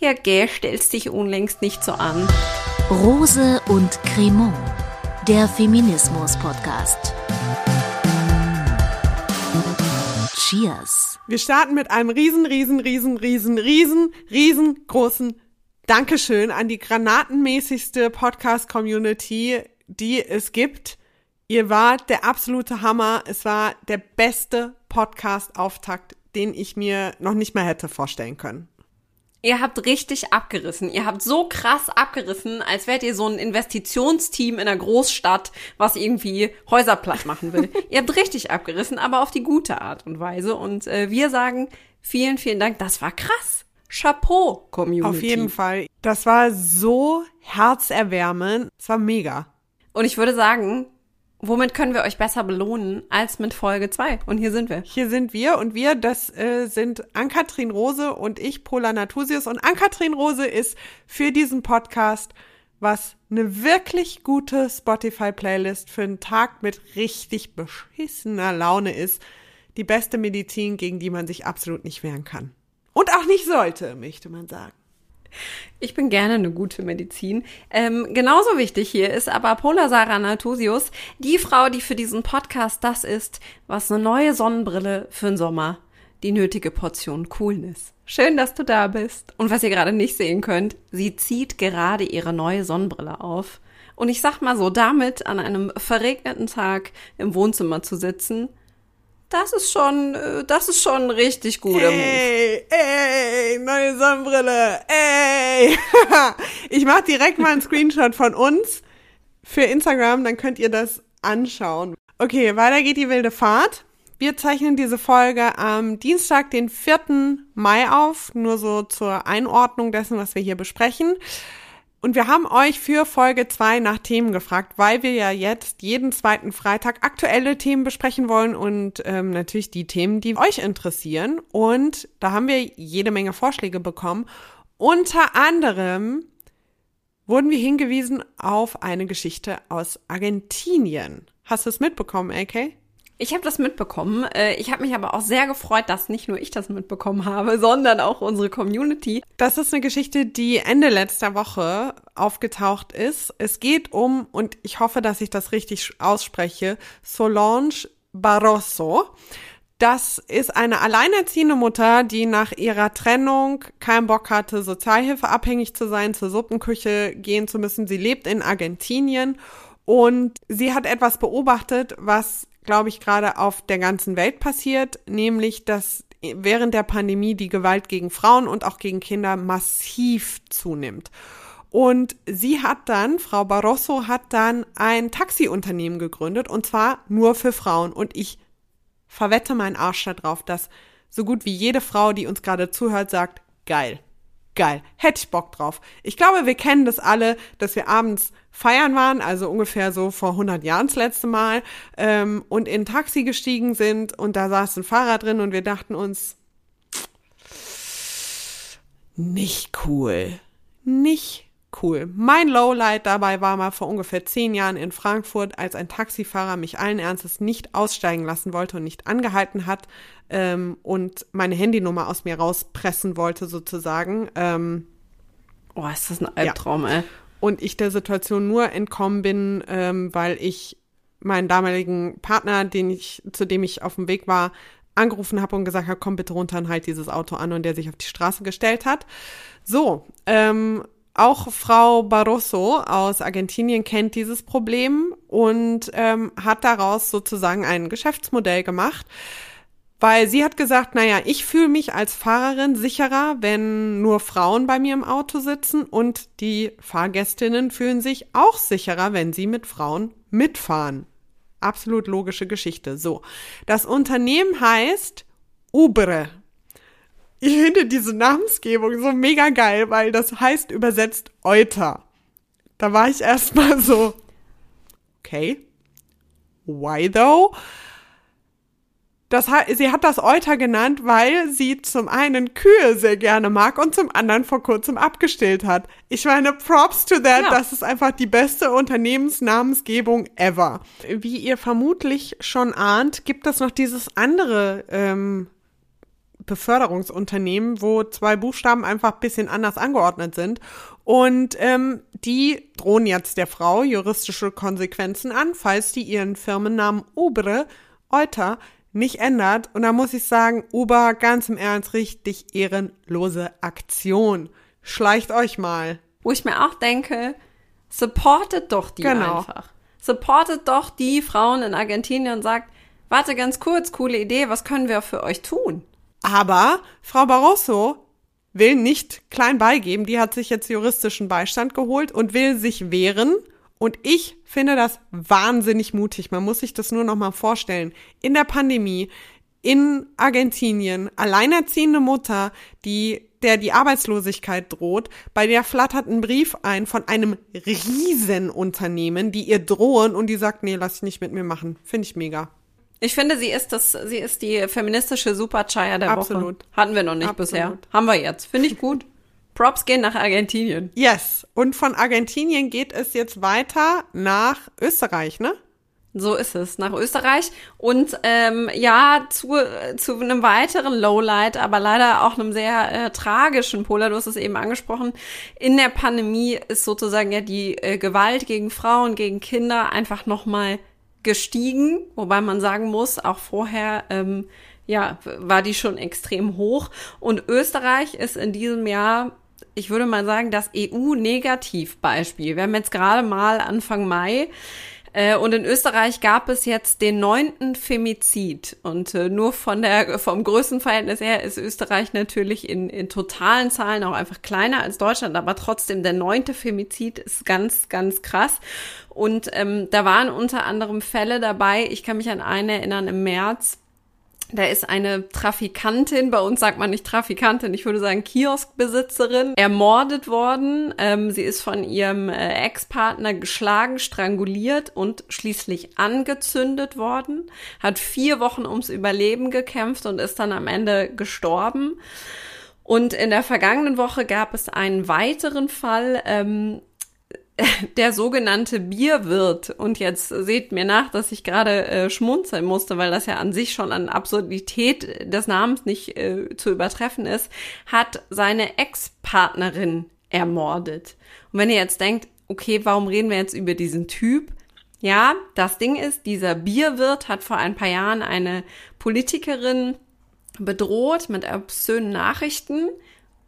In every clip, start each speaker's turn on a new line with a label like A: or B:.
A: Ja, gell, stellst dich unlängst nicht so an.
B: Rose und Cremant, der Feminismus-Podcast. Cheers.
C: Wir starten mit einem riesen, riesen, riesen, riesen, riesen, riesengroßen Dankeschön an die granatenmäßigste Podcast-Community, die es gibt. Ihr wart der absolute Hammer. Es war der beste Podcast-Auftakt, den ich mir noch nicht mehr hätte vorstellen können.
A: Ihr habt richtig abgerissen. Ihr habt so krass abgerissen, als wärt ihr so ein Investitionsteam in einer Großstadt, was irgendwie Häuser platt machen will. ihr habt richtig abgerissen, aber auf die gute Art und Weise. Und äh, wir sagen vielen, vielen Dank. Das war krass. Chapeau, Community.
C: Auf jeden Fall. Das war so herzerwärmend. Es war mega.
A: Und ich würde sagen, womit können wir euch besser belohnen als mit Folge 2? Und hier sind wir.
C: Hier sind wir und wir, das äh, sind Ankatrin Rose und ich, Pola Natusius. Und Ankatrin Rose ist für diesen Podcast was eine wirklich gute Spotify-Playlist für einen Tag mit richtig beschissener Laune ist. Die beste Medizin, gegen die man sich absolut nicht wehren kann. Und auch nicht sollte, möchte man sagen.
A: Ich bin gerne eine gute Medizin. Ähm, genauso wichtig hier ist aber Pola Sarah Natusius, die Frau, die für diesen Podcast das ist, was eine neue Sonnenbrille für den Sommer, die nötige Portion Coolness. Schön, dass du da bist. Und was ihr gerade nicht sehen könnt, sie zieht gerade ihre neue Sonnenbrille auf. Und ich sag mal so, damit an einem verregneten Tag im Wohnzimmer zu sitzen, das ist schon, äh, das ist schon richtig guter
C: Ey, ey, neue Sonnenbrille, ey. ich mach direkt mal einen Screenshot von uns für Instagram, dann könnt ihr das anschauen. Okay, weiter geht die wilde Fahrt. Wir zeichnen diese Folge am Dienstag, den 4. Mai auf, nur so zur Einordnung dessen, was wir hier besprechen. Und wir haben euch für Folge 2 nach Themen gefragt, weil wir ja jetzt jeden zweiten Freitag aktuelle Themen besprechen wollen und ähm, natürlich die Themen, die euch interessieren. Und da haben wir jede Menge Vorschläge bekommen. Unter anderem wurden wir hingewiesen auf eine Geschichte aus Argentinien. Hast du es mitbekommen, AK?
A: Ich habe das mitbekommen. Äh, ich habe mich aber auch sehr gefreut, dass nicht nur ich das mitbekommen habe, sondern auch unsere Community.
C: Das ist eine Geschichte, die Ende letzter Woche aufgetaucht ist. Es geht um, und ich hoffe, dass ich das richtig ausspreche, Solange Barroso. Das ist eine alleinerziehende Mutter, die nach ihrer Trennung keinen Bock hatte, sozialhilfeabhängig zu sein, zur Suppenküche gehen zu müssen. Sie lebt in Argentinien und sie hat etwas beobachtet, was glaube ich, gerade auf der ganzen Welt passiert, nämlich dass während der Pandemie die Gewalt gegen Frauen und auch gegen Kinder massiv zunimmt. Und sie hat dann, Frau Barroso hat dann ein Taxiunternehmen gegründet und zwar nur für Frauen. Und ich verwette meinen Arsch darauf, dass so gut wie jede Frau, die uns gerade zuhört, sagt, geil, geil, hätte ich Bock drauf. Ich glaube, wir kennen das alle, dass wir abends feiern waren, also ungefähr so vor 100 Jahren das letzte Mal, ähm, und in ein Taxi gestiegen sind und da saß ein Fahrer drin und wir dachten uns, nicht cool, nicht cool. Mein Lowlight dabei war mal vor ungefähr zehn Jahren in Frankfurt, als ein Taxifahrer mich allen Ernstes nicht aussteigen lassen wollte und nicht angehalten hat ähm, und meine Handynummer aus mir rauspressen wollte sozusagen. Ähm,
A: oh, ist das ein Albtraum, ja. ey
C: und ich der Situation nur entkommen bin, ähm, weil ich meinen damaligen Partner, den ich, zu dem ich auf dem Weg war, angerufen habe und gesagt habe, komm bitte runter und halt dieses Auto an und der sich auf die Straße gestellt hat. So, ähm, auch Frau Barroso aus Argentinien kennt dieses Problem und ähm, hat daraus sozusagen ein Geschäftsmodell gemacht, weil sie hat gesagt, naja, ich fühle mich als Fahrerin sicherer, wenn nur Frauen bei mir im Auto sitzen und die Fahrgästinnen fühlen sich auch sicherer, wenn sie mit Frauen mitfahren. Absolut logische Geschichte. So. Das Unternehmen heißt Ubre. Ich finde diese Namensgebung so mega geil, weil das heißt übersetzt Euter. Da war ich erstmal so, okay. Why though? Das, sie hat das Euter genannt, weil sie zum einen Kühe sehr gerne mag und zum anderen vor kurzem abgestillt hat. Ich meine, Props to that, ja. das ist einfach die beste Unternehmensnamensgebung ever. Wie ihr vermutlich schon ahnt, gibt es noch dieses andere ähm, Beförderungsunternehmen, wo zwei Buchstaben einfach ein bisschen anders angeordnet sind. Und ähm, die drohen jetzt der Frau juristische Konsequenzen an, falls die ihren Firmennamen Ubre Euter nicht ändert. Und da muss ich sagen, Uber, ganz im Ernst, richtig ehrenlose Aktion. Schleicht euch mal.
A: Wo ich mir auch denke, supportet doch die
C: Genau.
A: einfach. Supportet doch die Frauen in Argentinien und sagt, warte ganz kurz, coole Idee, was können wir für euch tun?
C: Aber Frau Barroso will nicht klein beigeben. Die hat sich jetzt juristischen Beistand geholt und will sich wehren. Und ich finde das wahnsinnig mutig. Man muss sich das nur noch mal vorstellen. In der Pandemie, in Argentinien, alleinerziehende Mutter, die der die Arbeitslosigkeit droht, bei der flattert ein Brief ein von einem Riesenunternehmen, die ihr drohen und die sagt, nee, lass ich nicht mit mir machen. Finde ich mega.
A: Ich finde, sie ist das, sie ist die feministische Superchaya der
C: Absolut.
A: Woche. Hatten wir noch nicht
C: Absolut.
A: bisher. Haben wir jetzt. Finde ich gut. Props gehen nach Argentinien.
C: Yes. Und von Argentinien geht es jetzt weiter nach Österreich, ne?
A: So ist es, nach Österreich. Und ähm, ja, zu, zu einem weiteren Lowlight, aber leider auch einem sehr äh, tragischen Polar, du hast es eben angesprochen. In der Pandemie ist sozusagen ja die äh, Gewalt gegen Frauen, gegen Kinder einfach nochmal gestiegen, wobei man sagen muss, auch vorher ähm, ja, war die schon extrem hoch. Und Österreich ist in diesem Jahr, ich würde mal sagen, das EU-Negativbeispiel. Wir haben jetzt gerade mal Anfang Mai. Äh, Und in Österreich gab es jetzt den neunten Femizid. Und äh, nur von der, vom Größenverhältnis her ist Österreich natürlich in, in totalen Zahlen auch einfach kleiner als Deutschland, aber trotzdem der neunte Femizid ist ganz, ganz krass. Und ähm, da waren unter anderem Fälle dabei, ich kann mich an einen erinnern im März, da ist eine Trafikantin, bei uns sagt man nicht Trafikantin, ich würde sagen Kioskbesitzerin, ermordet worden. Ähm, sie ist von ihrem äh, Ex-Partner geschlagen, stranguliert und schließlich angezündet worden, hat vier Wochen ums Überleben gekämpft und ist dann am Ende gestorben. Und in der vergangenen Woche gab es einen weiteren Fall, ähm, der sogenannte Bierwirt. Und jetzt seht mir nach, dass ich gerade äh, schmunzeln musste, weil das ja an sich schon an Absurdität des Namens nicht äh, zu übertreffen ist, hat seine Ex-Partnerin ermordet. Und wenn ihr jetzt denkt, okay, warum reden wir jetzt über diesen Typ? Ja, das Ding ist, dieser Bierwirt hat vor ein paar Jahren eine Politikerin bedroht mit obszönen Nachrichten.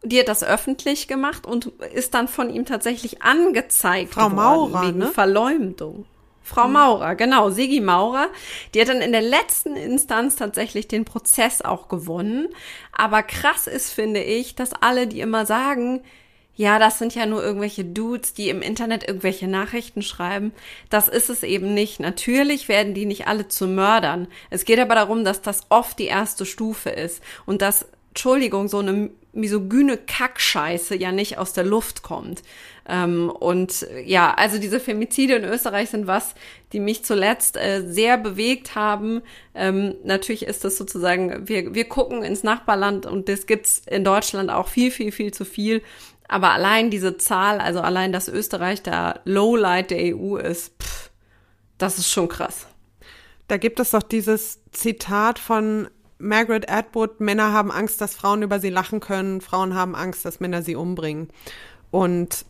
A: Die hat das öffentlich gemacht und ist dann von ihm tatsächlich angezeigt
C: Frau
A: worden
C: Maurer,
A: wegen
C: ne?
A: Verleumdung. Frau Maurer, genau, Sigi Maurer. Die hat dann in der letzten Instanz tatsächlich den Prozess auch gewonnen. Aber krass ist, finde ich, dass alle, die immer sagen, ja, das sind ja nur irgendwelche Dudes, die im Internet irgendwelche Nachrichten schreiben. Das ist es eben nicht. Natürlich werden die nicht alle zu Mördern. Es geht aber darum, dass das oft die erste Stufe ist und dass, Entschuldigung, so eine misogyne Kackscheiße ja nicht aus der Luft kommt. Ähm, und äh, ja, also diese Femizide in Österreich sind was, die mich zuletzt äh, sehr bewegt haben. Ähm, natürlich ist das sozusagen, wir, wir gucken ins Nachbarland und das gibt's in Deutschland auch viel, viel, viel zu viel. Aber allein diese Zahl, also allein, dass Österreich der Lowlight der EU ist, pff, das ist schon krass.
C: Da gibt es doch dieses Zitat von Margaret Atwood, Männer haben Angst, dass Frauen über sie lachen können, Frauen haben Angst, dass Männer sie umbringen. Und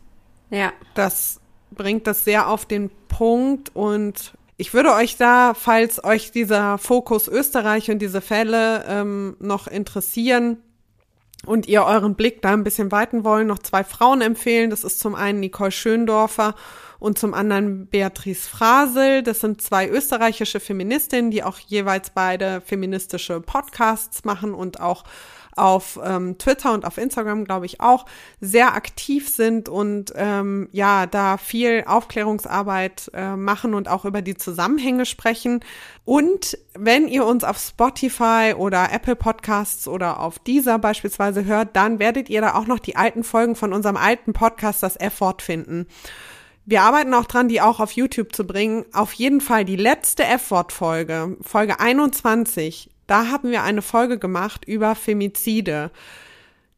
A: Ja.
C: das bringt das sehr auf den Punkt und ich würde euch da, falls euch dieser Fokus Österreich und diese Fälle ähm, noch interessieren und ihr euren Blick da ein bisschen weiten wollen, noch zwei Frauen empfehlen. Das ist zum einen Nicole Schöndorfer und zum anderen Beatrice Frasel. Das sind zwei österreichische Feministinnen, die auch jeweils beide feministische Podcasts machen und auch auf ähm, Twitter und auf Instagram, glaube ich, auch sehr aktiv sind und ähm, ja, da viel Aufklärungsarbeit äh, machen und auch über die Zusammenhänge sprechen. Und wenn ihr uns auf Spotify oder Apple Podcasts oder auf dieser beispielsweise hört, dann werdet ihr da auch noch die alten Folgen von unserem alten Podcast, das F-Wort, finden. Wir arbeiten auch dran, die auch auf YouTube zu bringen. Auf jeden Fall die letzte F-Wort-Folge, Folge 21, da haben wir eine Folge gemacht über Femizide.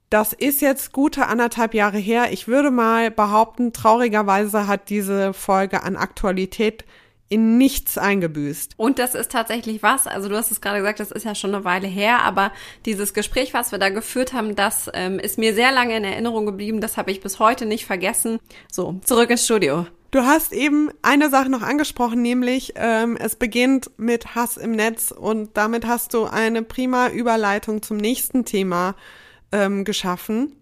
C: Das ist jetzt gute anderthalb Jahre her. Ich würde mal behaupten, traurigerweise hat diese Folge an Aktualität in nichts eingebüßt.
A: Und das ist tatsächlich was, also du hast es gerade gesagt, das ist ja schon eine Weile her, aber dieses Gespräch, was wir da geführt haben, das ähm, ist mir sehr lange in Erinnerung geblieben, das habe ich bis heute nicht vergessen. So, zurück ins Studio.
C: Du hast eben eine Sache noch angesprochen, nämlich ähm, es beginnt mit Hass im Netz und damit hast du eine prima Überleitung zum nächsten Thema ähm, geschaffen.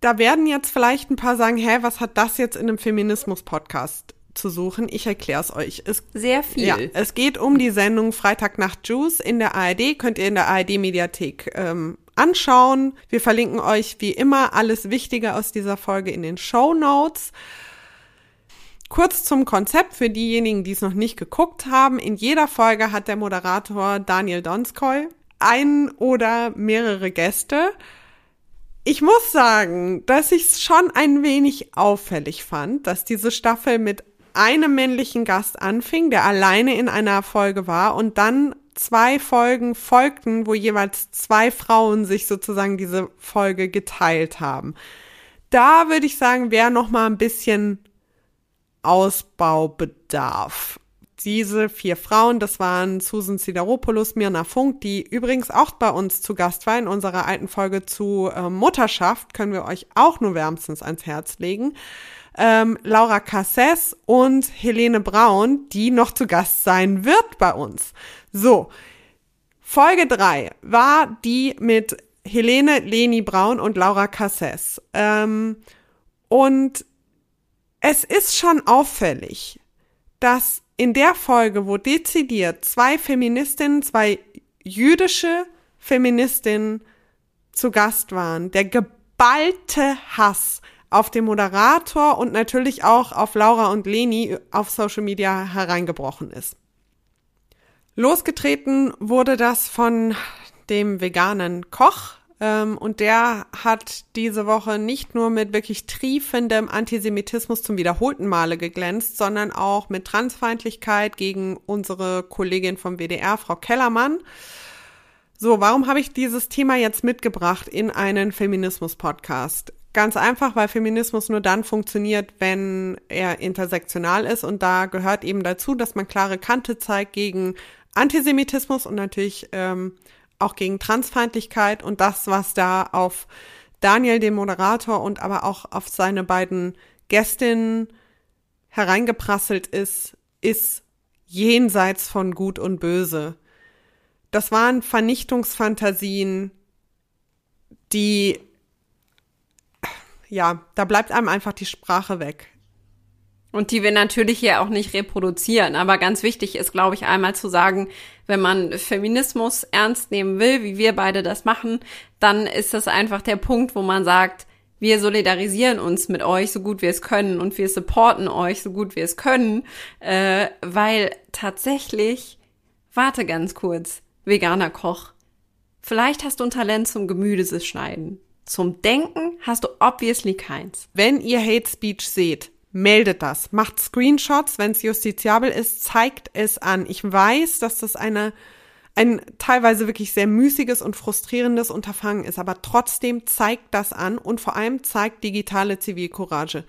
C: Da werden jetzt vielleicht ein paar sagen, hä, was hat das jetzt in einem Feminismus-Podcast zu suchen? Ich erkläre es euch. Es,
A: Sehr viel.
C: Ja, es geht um die Sendung Freitagnacht Juice in der ARD. Könnt ihr in der ARD-Mediathek ähm, anschauen. Wir verlinken euch wie immer alles Wichtige aus dieser Folge in den Show Notes. Kurz zum Konzept für diejenigen, die es noch nicht geguckt haben. In jeder Folge hat der Moderator Daniel Donskoy ein oder mehrere Gäste. Ich muss sagen, dass ich es schon ein wenig auffällig fand, dass diese Staffel mit einem männlichen Gast anfing, der alleine in einer Folge war und dann zwei Folgen folgten, wo jeweils zwei Frauen sich sozusagen diese Folge geteilt haben. Da würde ich sagen, wäre noch mal ein bisschen Ausbaubedarf. Diese vier Frauen, das waren Susan Sideropoulos, Mirna Funk, die übrigens auch bei uns zu Gast war in unserer alten Folge zu äh, Mutterschaft, können wir euch auch nur wärmstens ans Herz legen. Ähm, Laura Casses und Helene Braun, die noch zu Gast sein wird bei uns. So, Folge drei war die mit Helene, Leni Braun und Laura Casses. Ähm, und es ist schon auffällig, dass in der Folge, wo dezidiert zwei Feministinnen, zwei jüdische Feministinnen zu Gast waren, der geballte Hass auf den Moderator und natürlich auch auf Laura und Leni auf Social Media hereingebrochen ist. Losgetreten wurde das von dem veganen Koch, ähm, und der hat diese Woche nicht nur mit wirklich triefendem Antisemitismus zum wiederholten Male geglänzt, sondern auch mit Transfeindlichkeit gegen unsere Kollegin vom WDR, Frau Kellermann. So, warum habe ich dieses Thema jetzt mitgebracht in einen Feminismus-Podcast? Ganz einfach, weil Feminismus nur dann funktioniert, wenn er intersektional ist und da gehört eben dazu, dass man klare Kante zeigt gegen Antisemitismus und natürlich ähm, auch gegen Transfeindlichkeit und das, was da auf Daniel, den Moderator, und aber auch auf seine beiden Gästinnen hereingeprasselt ist, ist jenseits von Gut und Böse. Das waren Vernichtungsfantasien, die, ja, da bleibt einem einfach die Sprache weg.
A: Und die wir natürlich hier auch nicht reproduzieren. Aber ganz wichtig ist, glaube ich, einmal zu sagen, wenn man Feminismus ernst nehmen will, wie wir beide das machen, dann ist das einfach der Punkt, wo man sagt, wir solidarisieren uns mit euch so gut wir es können und wir supporten euch so gut wir es können, äh, weil tatsächlich, warte ganz kurz, veganer Koch, vielleicht hast du ein Talent zum Gemüseschneiden. Zum Denken hast du obviously keins.
C: Wenn ihr Hate Speech seht, meldet das, macht Screenshots, wenn es justiziabel ist, zeigt es an. Ich weiß, dass das eine ein teilweise wirklich sehr müßiges und frustrierendes Unterfangen ist, aber trotzdem zeigt das an und vor allem zeigt digitale Zivilcourage.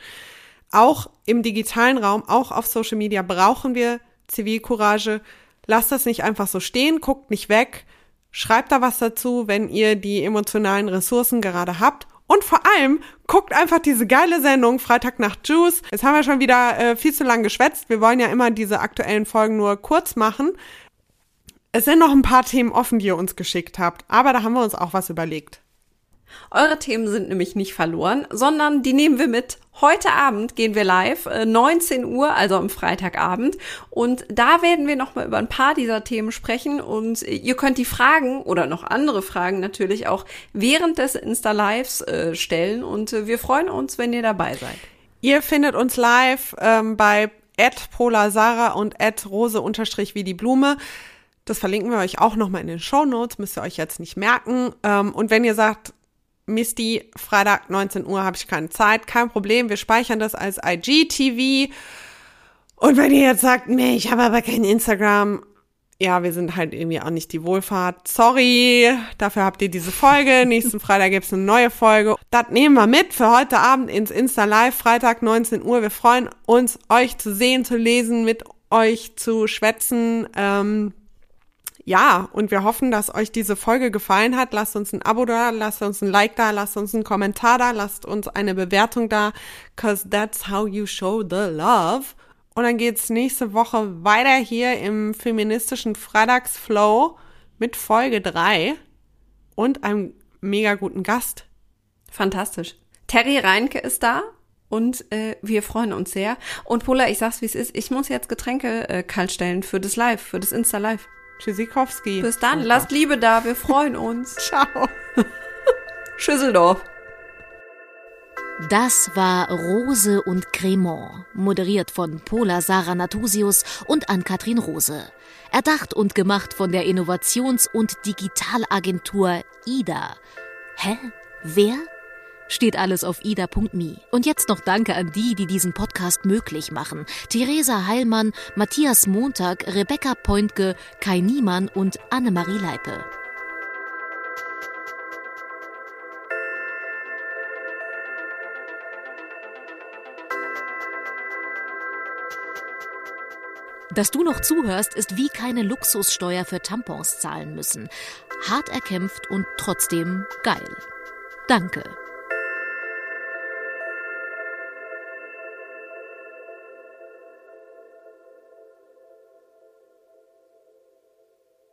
C: Auch im digitalen Raum, auch auf Social Media brauchen wir Zivilcourage. Lasst das nicht einfach so stehen, guckt nicht weg, schreibt da was dazu, wenn ihr die emotionalen Ressourcen gerade habt und vor allem guckt einfach diese geile Sendung Freitag nach Juice. Jetzt haben wir schon wieder äh, viel zu lang geschwätzt. Wir wollen ja immer diese aktuellen Folgen nur kurz machen. Es sind noch ein paar Themen offen, die ihr uns geschickt habt, aber da haben wir uns auch was überlegt.
A: Eure Themen sind nämlich nicht verloren, sondern die nehmen wir mit. Heute Abend gehen wir live, 19 äh, Uhr, also am Freitagabend. Und da werden wir nochmal über ein paar dieser Themen sprechen. Und ihr könnt die Fragen oder noch andere Fragen natürlich auch während des Insta-Lives äh, stellen. Und äh, wir freuen uns, wenn ihr dabei seid.
C: Ihr findet uns live ähm, bei @polasara und @rose unterstrich wie die Blume. Das verlinken wir euch auch nochmal in den Show Notes, müsst ihr euch jetzt nicht merken. Ähm, und wenn ihr sagt, Misty, Freitag 19 Uhr habe ich keine Zeit, kein Problem, wir speichern das als IGTV. Und wenn ihr jetzt sagt, nee, ich habe aber kein Instagram, ja, wir sind halt irgendwie auch nicht die Wohlfahrt. Sorry, dafür habt ihr diese Folge. Nächsten Freitag gibt's eine neue Folge. Das nehmen wir mit für heute Abend ins Insta Live, Freitag 19 Uhr. Wir freuen uns, euch zu sehen, zu lesen, mit euch zu schwätzen. Ähm, ja, und wir hoffen, dass euch diese Folge gefallen hat. Lasst uns ein Abo da, lasst uns ein Like da, lasst uns einen Kommentar da, lasst uns eine Bewertung da, cause that's how you show the love. Und dann geht's nächste Woche weiter hier im feministischen Freitagsflow mit Folge 3 und einem mega guten Gast.
A: Fantastisch. Terry Reinke ist da und äh, wir freuen uns sehr. Und Pola, ich sag's wie es ist, ich muss jetzt Getränke äh, kalt stellen für das Live, für das Insta Live.
C: Tschüssikowski.
A: Bis dann, Danke. lasst Liebe da, wir freuen uns.
C: Ciao.
A: Schüsseldorf.
B: Das war Rose und Cremant, moderiert von Pola Sarah Natusius und Ann-Kathrin Rose. Erdacht und gemacht von der Innovations- und Digitalagentur IDA. Hä? Wer? Steht alles auf ida.me. Und jetzt noch Danke an die, die diesen Podcast möglich machen. Theresa Heilmann, Matthias Montag, Rebecca Pointke, Kai Niemann und Annemarie Leipe. Dass du noch zuhörst, ist wie keine Luxussteuer für Tampons zahlen müssen. Hart erkämpft und trotzdem geil. Danke.